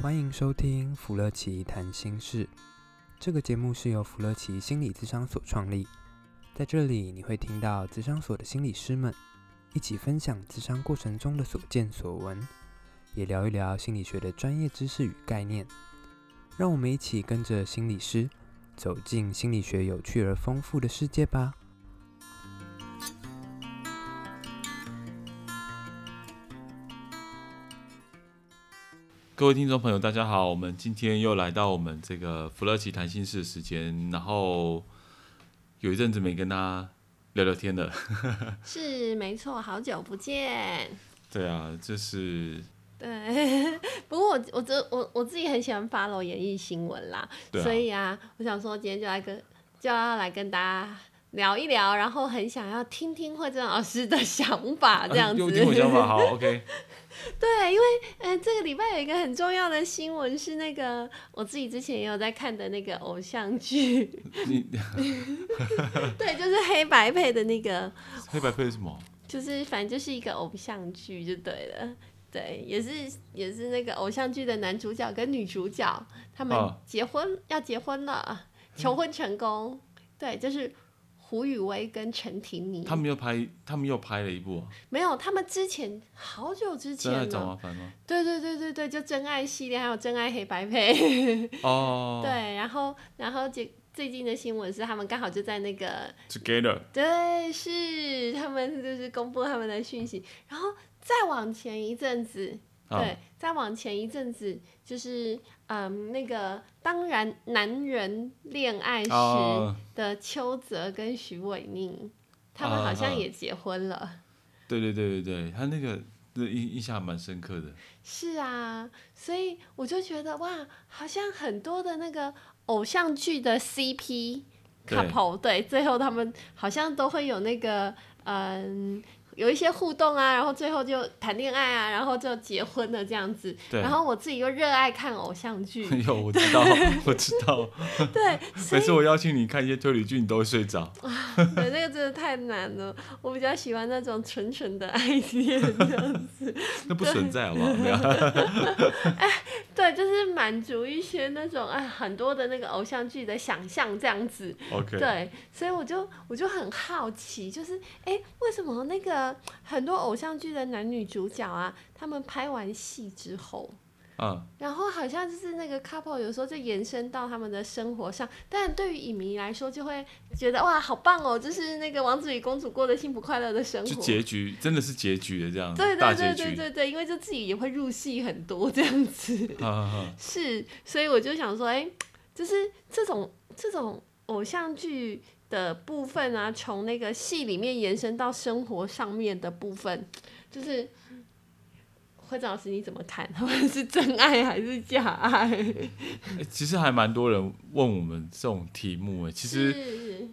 欢迎收听弗乐奇谈心事。这个节目是由弗乐奇心理咨商所创立，在这里你会听到咨商所的心理师们一起分享咨商过程中的所见所闻，也聊一聊心理学的专业知识与概念。让我们一起跟着心理师走进心理学有趣而丰富的世界吧。各位听众朋友，大家好，我们今天又来到我们这个弗洛奇谈心事的时间，然后有一阵子没跟大家聊聊天了。是没错，好久不见。对啊，就是。对，不过我我这我我自己很喜欢 follow 演艺新闻啦，啊、所以啊，我想说今天就来跟就要来跟大家聊一聊，然后很想要听听慧珍老师的想法，这样子。有听我想法，好，OK。对，因为嗯、呃，这个礼拜有一个很重要的新闻是那个我自己之前也有在看的那个偶像剧。对，就是黑白配的那个。黑白配是什么？就是反正就是一个偶像剧就对了，对，也是也是那个偶像剧的男主角跟女主角他们结婚、啊、要结婚了，求婚成功，嗯、对，就是。胡宇威跟陈婷妮，他们又拍，他们又拍了一部。没有，他们之前好久之前了。真爱找麻烦吗？对对对对对，就真爱系列，还有真爱黑白配。哦。对，然后然后最最近的新闻是，他们刚好就在那个。Together。对，是他们就是公布他们的讯息，然后再往前一阵子。对，再往前一阵子，就是嗯，那个当然男人恋爱时的邱泽跟许玮宁，他们好像也结婚了。对对对对对，他那个印印象还蛮深刻的。是啊，所以我就觉得哇，好像很多的那个偶像剧的 CP couple，对，对，最后他们好像都会有那个嗯。有一些互动啊，然后最后就谈恋爱啊，然后就结婚了这样子。对。然后我自己又热爱看偶像剧。有，我知道，我知道。对。每次我邀请你看一些推理剧，你都会睡着。对，那个真的太难了。我比较喜欢那种纯纯的爱恋这样子。那不存在好不好？哎，对，就是满足一些那种哎很多的那个偶像剧的想象这样子。OK。对，所以我就我就很好奇，就是哎为什么那个。很多偶像剧的男女主角啊，他们拍完戏之后，嗯，然后好像就是那个 couple 有时候就延伸到他们的生活上，但对于影迷来说，就会觉得哇，好棒哦，就是那个王子与公主过的幸福快乐的生活，就结局真的是结局的这样，对对对对对对，因为就自己也会入戏很多这样子，是，所以我就想说，哎，就是这种这种偶像剧。的部分啊，从那个戏里面延伸到生活上面的部分，就是会长老师你怎么看？他们是真爱还是假爱？欸，其实还蛮多人问我们这种题目诶。其实，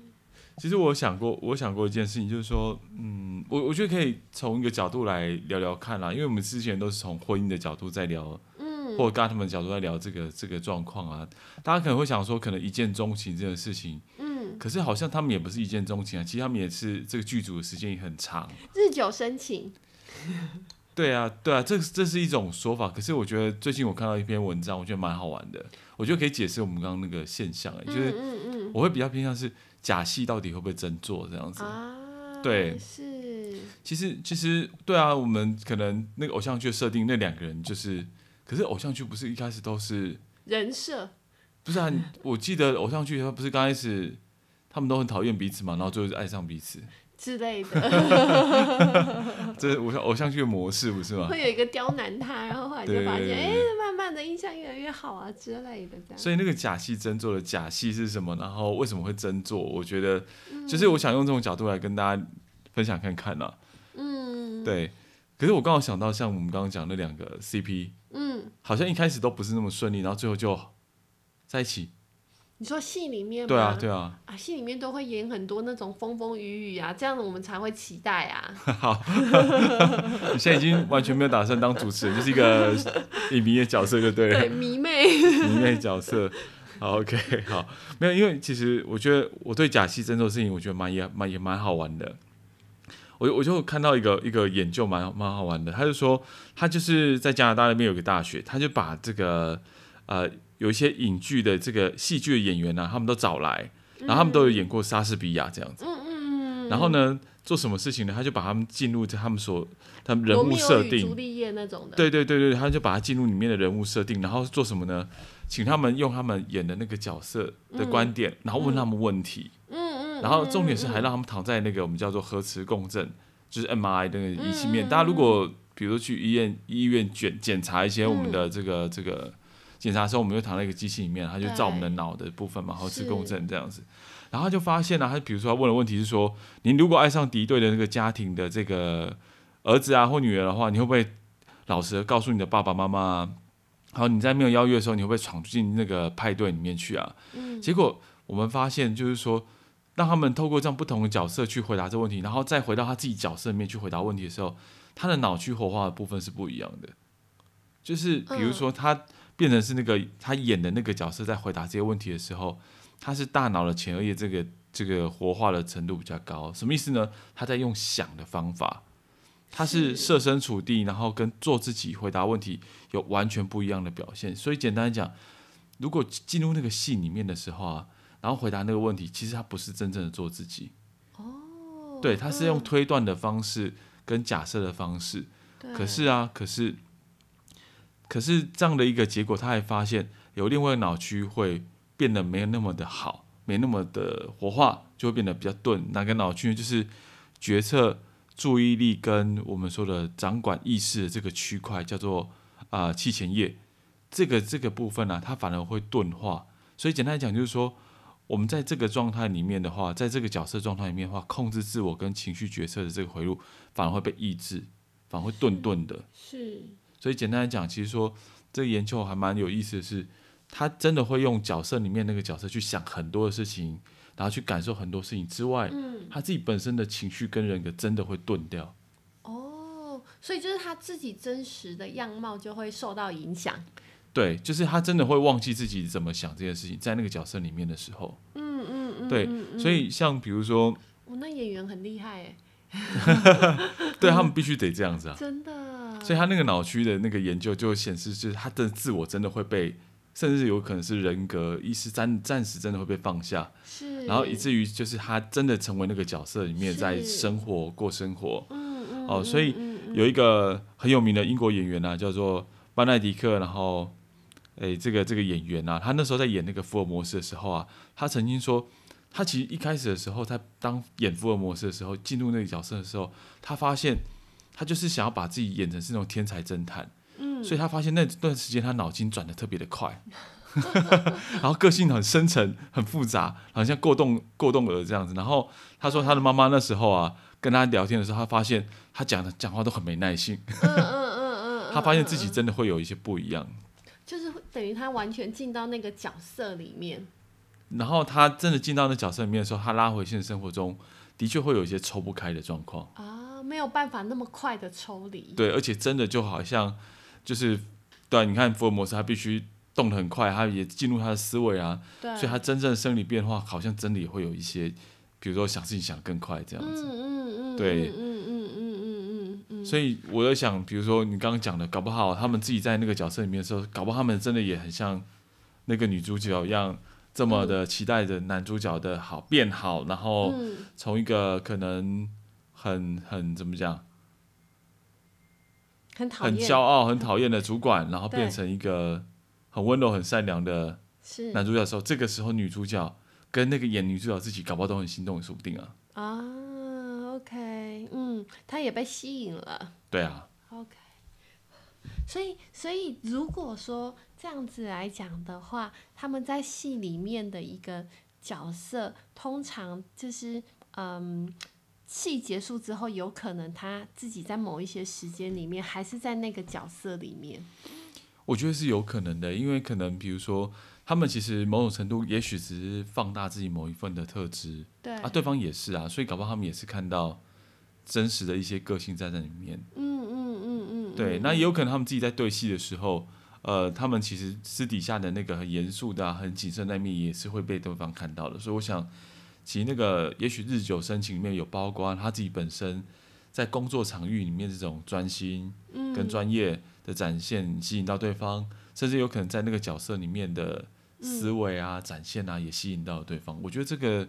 其实我想过，我想过一件事情，就是说，嗯，我我觉得可以从一个角度来聊聊看啦，因为我们之前都是从婚姻的角度在聊，嗯，或者跟他们角度在聊这个这个状况啊，大家可能会想说，可能一见钟情这件事情。可是好像他们也不是一见钟情啊，其实他们也是这个剧组的时间也很长，日久生情。对啊，对啊，这这是一种说法。可是我觉得最近我看到一篇文章，我觉得蛮好玩的。我觉得可以解释我们刚刚那个现象，欸，就是我会比较偏向是假戏到底会不会真做这样子。啊，对，是。其实其实对啊，我们可能那个偶像剧设定那两个人就是，可是偶像剧不是一开始都是人设？不是啊，我记得偶像剧它不是刚开始。他们都很讨厌彼此嘛，然后最后就爱上彼此之类的。这是偶像偶像剧的模式，不是吗？会有一个刁难他，然后后来就发现，哎，慢慢的印象越来越好啊之类的这样。所以那个假戏真做的假戏是什么？然后为什么会真做？我觉得，就是我想用这种角度来跟大家分享看看呐。嗯。对。可是我刚好想到，像我们刚刚讲那两个 CP，嗯，好像一开始都不是那么顺利，然后最后就在一起。你说戏里面吗？对啊，对啊。啊，戏里面都会演很多那种风风雨雨啊，这样子我们才会期待啊。好，你现在已经完全没有打算当主持人，就是一个 影迷的角色，就对了。对，迷妹。迷妹角色。好，OK，好，没有，因为其实我觉得我对假戏真做的事情，我觉得蛮也蛮也蛮好玩的。我我就看到一个一个研究蛮蛮好玩的，他就说他就是在加拿大那边有个大学，他就把这个呃有一些影剧的这个戏剧的演员呢、啊，他们都找来，然后他们都有演过莎士比亚这样子，嗯嗯，然后呢做什么事情呢？他就把他们进入他们所他们人物设定，朱丽叶那种的，对对对对，他就把他进入里面的人物设定，然后做什么呢？请他们用他们演的那个角色的观点，嗯、然后问他们问题。嗯然后重点是还让他们躺在那个我们叫做核磁共振，就是 MRI 那个仪器面。大家如果比如说去医院医院检检查一些我们的这个这个检查的时候，我们就躺在一个机器里面，他就照我们的脑的部分嘛，核磁共振这样子。然后他就发现了，他比如说他问的问题是说，你如果爱上敌对的那个家庭的这个儿子啊或女儿的话，你会不会老实的告诉你的爸爸妈妈？好，你在没有邀约的时候，你会不会闯进那个派对里面去啊？结果我们发现就是说。让他们透过这样不同的角色去回答这个问题，然后再回到他自己角色里面去回答问题的时候，他的脑区活化的部分是不一样的。就是比如说，他变成是那个他演的那个角色在回答这些问题的时候，他是大脑的前额叶这个这个活化的程度比较高。什么意思呢？他在用想的方法，他是设身处地，然后跟做自己回答问题有完全不一样的表现。所以简单来讲，如果进入那个戏里面的时候啊。然后回答那个问题，其实他不是真正的做自己。哦，对，他是用推断的方式跟假设的方式。可是啊，可是，可是这样的一个结果，他还发现有另外一个脑区会变得没有那么的好，没那么的活化，就会变得比较钝。哪个脑区呢就是决策、注意力跟我们说的掌管意识的这个区块，叫做啊气前叶。这个这个部分呢、它反而会钝化。所以简单来讲，就是说。我们在这个状态里面的话，在这个角色状态里面的话，控制自我跟情绪决策的这个回路反而会被抑制，反而会顿顿的。是。所以简单来讲，其实说这个研究还蛮有意思的是，他真的会用角色里面那个角色去想很多的事情，然后去感受很多事情之外，嗯，他自己本身的情绪跟人格真的会钝掉。哦，所以就是他自己真实的样貌就会受到影响。对，就是他真的会忘记自己怎么想这件事情，在那个角色里面的时候，嗯嗯嗯，对，所以像比如说，我那演员很厉害哎，对他们必须得这样子啊，真的，所以他那个脑区的那个研究就显示，就是他的自我真的会被，甚至有可能是人格意识暂暂时真的会被放下，是，然后以至于就是他真的成为那个角色里面在生活过生活，嗯嗯，哦，所以有一个很有名的英国演员啊，叫做班奈迪克，然后。诶，这个这个演员啊，他那时候在演那个福尔摩斯的时候啊，他曾经说，他其实一开始的时候，他当演福尔摩斯的时候，进入那个角色的时候，他发现他就是想要把自己演成是那种天才侦探，嗯，所以他发现那段时间他脑筋转的特别的快，然后个性很深沉、很复杂，好像过动过动儿这样子。然后他说他的妈妈那时候啊，跟他聊天的时候，他发现他讲的讲话都很没耐性，嗯嗯嗯，他发现自己真的会有一些不一样。就是等于他完全进到那个角色里面，然后他真的进到那角色里面的时候，他拉回现实生活中，的确会有一些抽不开的状况啊，没有办法那么快的抽离。对，而且真的就好像就是，对啊，你看福尔摩斯，他必须动得很快，他也进入他的思维啊，所以他真正的生理变化好像真的也会有一些，比如说想事情想更快这样子，嗯嗯嗯，对，嗯嗯嗯嗯。所以我在想，比如说你刚刚讲的，搞不好他们自己在那个角色里面的时候，搞不好他们真的也很像那个女主角一样，这么的期待着男主角的好变好，然后从一个可能很很怎么讲，很讨厌、很骄傲、很讨厌的主管，然后变成一个很温柔、很善良的男主角的时候，这个时候女主角跟那个演女主角自己，搞不好都很心动，也说不定啊。啊。OK，嗯，他也被吸引了。对啊。OK，所以，所以如果说这样子来讲的话，他们在戏里面的一个角色，通常就是，嗯，戏结束之后，有可能他自己在某一些时间里面，还是在那个角色里面。我觉得是有可能的，因为可能比如说。他们其实某种程度，也许只是放大自己某一份的特质，对啊，对方也是啊，所以搞不好他们也是看到真实的一些个性在那里面。嗯嗯嗯嗯，对，那也有可能他们自己在对戏的时候，呃，他们其实私底下的那个很严肃的、啊、很谨慎那面也是会被对方看到的。所以我想，其实那个也许日久生情里面有包括他自己本身在工作场域里面这种专心跟专业的展现吸引到对方，甚至有可能在那个角色里面的思维啊、展现啊也吸引到对方。我觉得这个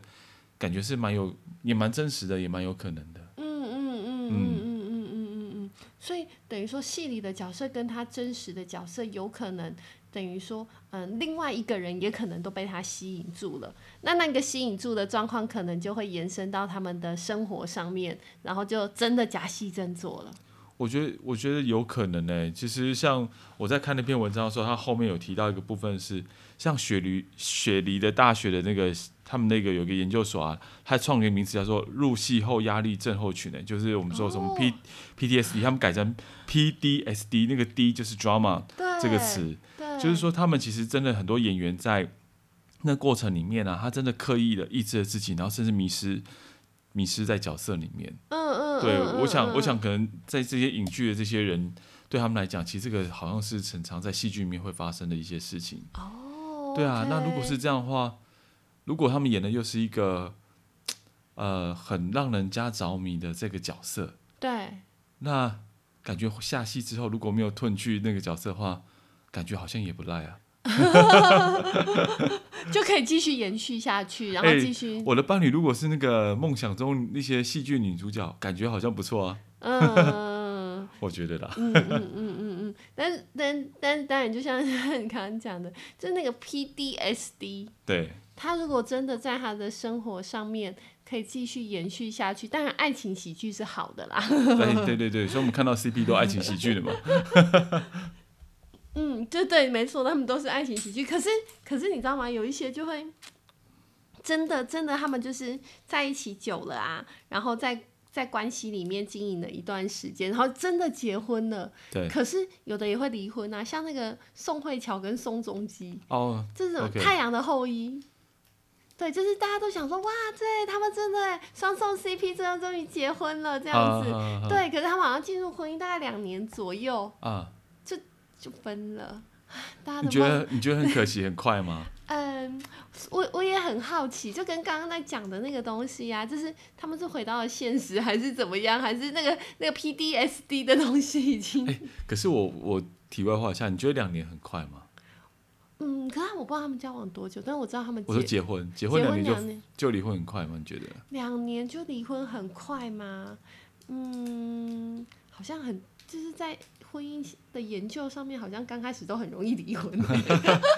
感觉是蛮有，也蛮真实的，也蛮有可能的。嗯嗯嗯嗯嗯嗯嗯嗯。所以等于说戏里的角色跟他真实的角色有可能。等于说，嗯，另外一个人也可能都被他吸引住了。那那个吸引住的状况，可能就会延伸到他们的生活上面，然后就真的假戏真做了。我觉得，我觉得有可能呢、欸。其实，像我在看那篇文章的时候，他后面有提到一个部分是，像雪梨雪梨的大学的那个，他们那个有个研究所啊，他创了一个名词叫做入戏后压力症候群呢、欸，就是我们说什么 P、哦、PTSD，他们改成 PDSD，那个 D 就是 drama 这个词。就是说，他们其实真的很多演员在那过程里面啊，他真的刻意的抑制了自己，然后甚至迷失、迷失在角色里面。嗯嗯。对，我想，我想可能在这些影剧的这些人，对他们来讲，其实这个好像是很常在戏剧里面会发生的一些事情。哦。对啊，那如果是这样的话，如果他们演的又是一个呃很让人家着迷的这个角色，对，那感觉下戏之后如果没有褪去那个角色的话。感觉好像也不赖啊，就可以继续延续下去，然后继续、欸。我的伴侣如果是那个梦想中那些戏剧女主角，感觉好像不错啊。嗯，我觉得啦。嗯嗯嗯嗯嗯，但但但当然，就像你 刚刚讲的，就那个 PDSD，对，他如果真的在他的生活上面可以继续延续下去，当然爱情喜剧是好的啦。对对对对，所以我们看到 CP 都爱情喜剧的嘛。嗯，对对，没错，他们都是爱情喜剧。可是，可是你知道吗？有一些就会真的，真的，他们就是在一起久了啊，然后在在关系里面经营了一段时间，然后真的结婚了。对。可是有的也会离婚啊，像那个宋慧乔跟宋仲基哦，这种《太阳的后裔》。对，就是大家都想说，哇，对他们真的双宋 CP，真的终于结婚了这样子。啊、对，可是他们好像进入婚姻大概两年左右啊。就分了，大家你觉得你觉得很可惜，很快吗？嗯，我我也很好奇，就跟刚刚在讲的那个东西啊，就是他们是回到了现实，还是怎么样？还是那个那个 PDSD 的东西已经？欸、可是我我题外话一下，你觉得两年很快吗？嗯，可是我不知道他们交往多久，但是我知道他们结我说结婚结婚两年就年就离婚很快吗？你觉得？两年就离婚很快吗？嗯，好像很就是在。婚姻的研究上面，好像刚开始都很容易离婚。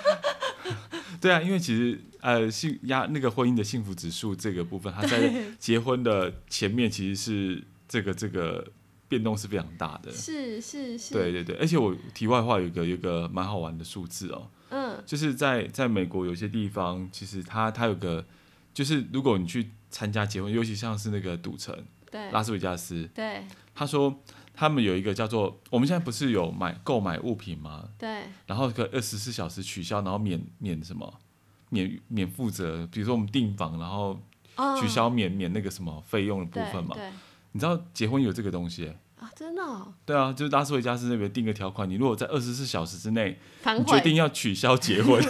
对啊，因为其实呃，幸压那个婚姻的幸福指数这个部分，它在结婚的前面其实是这个这个变动是非常大的。是是是。对对对，而且我题外话有一个有一个蛮好玩的数字哦，嗯，就是在在美国有些地方，其实它它有个，就是如果你去参加结婚，尤其像是那个赌城，对，拉斯维加斯，对，他说。他们有一个叫做，我们现在不是有买购买物品吗？对。然后可二十四小时取消，然后免免什么，免免负责，比如说我们订房，然后取消免、哦、免那个什么费用的部分嘛。对。对你知道结婚有这个东西？啊，真的、哦？对啊，就是拉斯维加斯那边定个条款，你如果在二十四小时之内，你决定要取消结婚，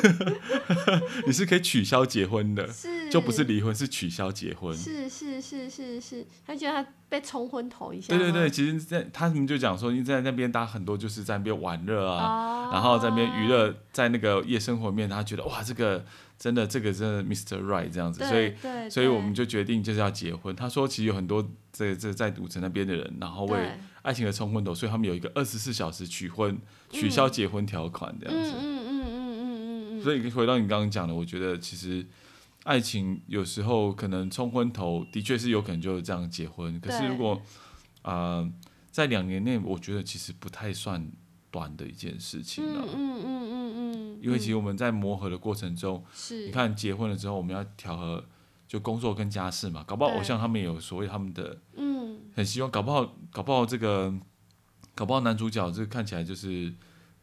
你是可以取消结婚的，是就不是离婚，是取消结婚。是是是是是，他觉得他被冲昏头一下。对对对，其实在他们就讲说，你在那边，大家很多就是在那边玩乐啊，哦、然后在那边娱乐，在那个夜生活里面，他觉得哇，这个。真的，这个真的，Mr. Right 这样子，所以，所以我们就决定就是要结婚。他说，其实有很多在在在赌城那边的人，然后为爱情的冲昏头，所以他们有一个二十四小时取婚、取消结婚条款这样子。嗯嗯嗯嗯嗯嗯。所以回到你刚刚讲的，我觉得其实爱情有时候可能冲昏头，的确是有可能就是这样结婚。可是如果啊、呃，在两年内，我觉得其实不太算短的一件事情了。嗯嗯嗯嗯嗯。因为其实我们在磨合的过程中，是你看结婚了之后，我们要调和就工作跟家事嘛。搞不好偶像他们也有所谓他们的，嗯，很希望搞不好搞不好这个搞不好男主角这个看起来就是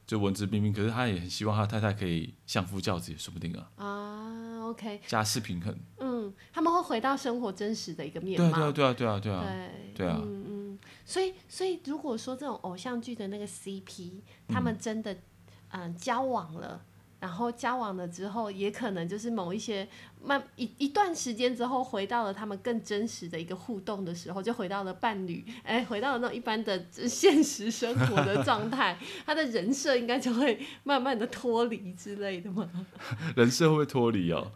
就文质彬彬，可是他也很希望他太太可以相夫教子，也说不定啊。啊，OK。家世平衡。嗯，他们会回到生活真实的一个面貌。对啊，对啊，对啊，对啊，对啊，对啊。嗯嗯。所以，所以如果说这种偶像剧的那个 CP，他们真的嗯、呃、交往了，然后交往了之后，也可能就是某一些慢一一段时间之后，回到了他们更真实的一个互动的时候，就回到了伴侣，哎，回到了那种一般的现实生活的状态，他的人设应该就会慢慢的脱离之类的嘛。人设会不会脱离哦？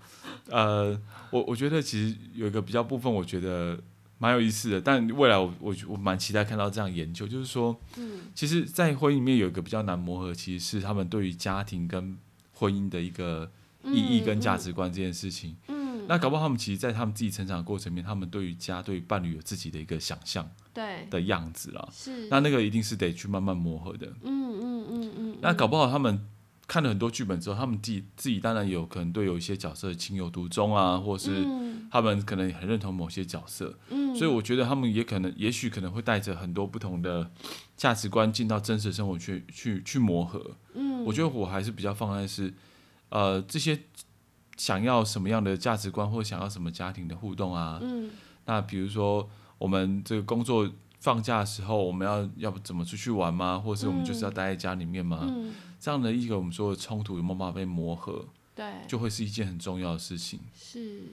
呃，我我觉得其实有一个比较部分，我觉得。蛮有意思的，但未来我我我蛮期待看到这样研究，就是说，嗯，其实，在婚姻里面有一个比较难磨合，其实是他们对于家庭跟婚姻的一个意义跟价值观这件事情。嗯，那搞不好他们其实，在他们自己成长的过程里面，他们对于家、对于伴侣有自己的一个想象，对的样子啦。是，那那个一定是得去慢慢磨合的。嗯嗯嗯嗯。那搞不好他们看了很多剧本之后，他们自己自己当然有可能对有一些角色情有独钟啊，或者是。他们可能很认同某些角色，嗯，所以我觉得他们也可能，也许可能会带着很多不同的 价值观进到真实生活去，去去磨合。嗯，我觉得我还是比较放在是，呃，这些想要什么样的价值观或想要什么家庭的互动啊，嗯，那比如说我们这个工作放假的时候，我们要要不怎么出去玩吗？或者是我们就是要待在家里面吗？嗯，这样的一个我们说的冲突有没有办法被磨合？对，就会是一件很重要的事情。是。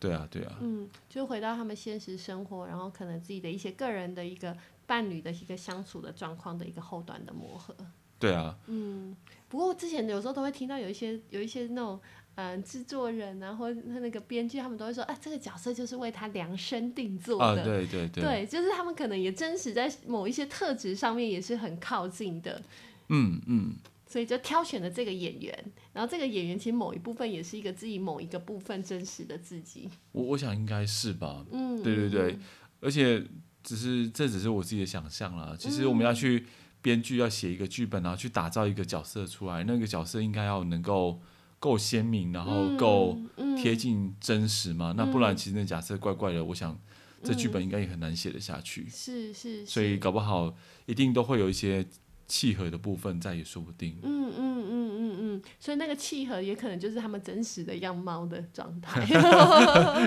对啊，对啊，嗯，就回到他们现实生活，然后可能自己的一些个人的一个伴侣的一个相处的状况的一个后端的磨合。对啊，嗯，不过之前有时候都会听到有一些有一些那种嗯制作人啊，或那那个编剧，他们都会说，啊，这个角色就是为他量身定做的。啊，对对对，对，就是他们可能也真实在某一些特质上面也是很靠近的。嗯嗯。嗯所以就挑选了这个演员，然后这个演员其实某一部分也是一个自己某一个部分真实的自己。我我想应该是吧，嗯，对对对，而且只是这只是我自己的想象啦。其实我们要去编剧要写一个剧本，然后去打造一个角色出来，那个角色应该要能够够鲜明，然后够贴近真实嘛。那不然其实那假设怪怪的，我想这剧本应该也很难写得下去。是是，所以搞不好一定都会有一些。契合的部分再也说不定。嗯嗯嗯嗯嗯，所以那个契合也可能就是他们真实的样貌的状态。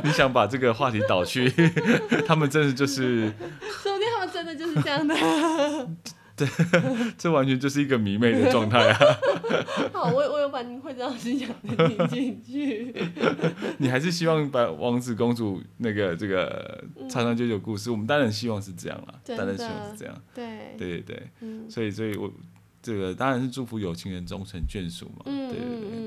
你想把这个话题导去，他们真的就是，说不定他们真的就是这样的。对，这完全就是一个迷妹的状态啊！好，我我有把你会这样子讲的听进去。你还是希望把王子公主那个这个长长久久故事，嗯、我们当然希望是这样了，当然希望是这样。对对对对，嗯、所以所以我这个当然是祝福有情人终成眷属嘛。嗯、对对对。嗯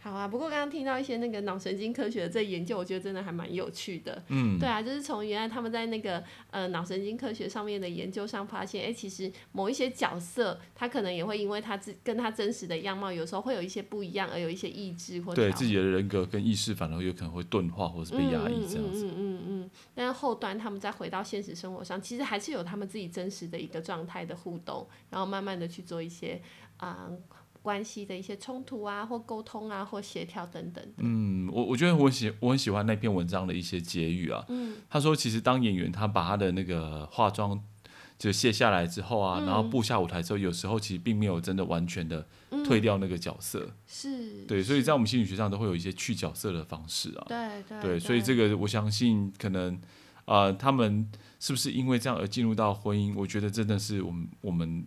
好啊，不过刚刚听到一些那个脑神经科学的这研究，我觉得真的还蛮有趣的。嗯，对啊，就是从原来他们在那个呃脑神经科学上面的研究上发现，哎、欸，其实某一些角色，他可能也会因为他自跟他真实的样貌，有时候会有一些不一样，而有一些意志或对自己的人格跟意识，反而有可能会钝化或是被压抑这样子。嗯嗯嗯，嗯。但是后端他们再回到现实生活上，其实还是有他们自己真实的一个状态的互动，然后慢慢的去做一些啊。呃关系的一些冲突啊，或沟通啊，或协调等等。嗯，我我觉得我喜我很喜欢那篇文章的一些结语啊。嗯，他说其实当演员他把他的那个化妆就卸下来之后啊，嗯、然后步下舞台之后，有时候其实并没有真的完全的退掉那个角色。嗯、是。对，所以在我们心理学上都会有一些去角色的方式啊。对对。对，所以这个我相信可能啊、呃，他们是不是因为这样而进入到婚姻？我觉得真的是我们我们。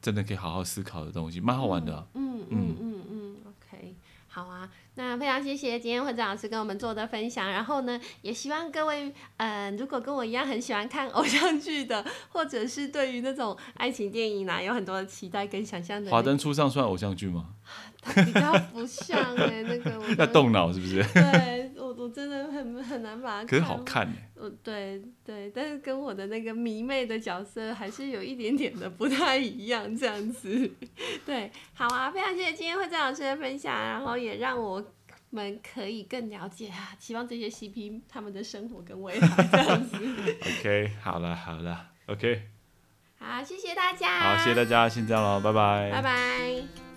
真的可以好好思考的东西，蛮好玩的啊。嗯嗯嗯嗯，OK，好啊。那非常谢谢今天会长老师跟我们做的分享。然后呢，也希望各位，嗯、呃，如果跟我一样很喜欢看偶像剧的，或者是对于那种爱情电影啊，有很多的期待跟想象的。华灯初上算偶像剧吗？比较不像哎、欸，那个我 要动脑是不是？对，我我真的很很难把它看。可是好看哎、欸。嗯，对对，但是跟我的那个迷妹的角色还是有一点点的不太一样，这样子。对，好啊，非常谢谢今天会长老师的分享，然后也让我们可以更了解啊，希望这些 CP 他们的生活跟未来这样子。OK，好了好了，OK。好，谢谢大家。好，谢谢大家，先这样喽，拜拜。拜拜。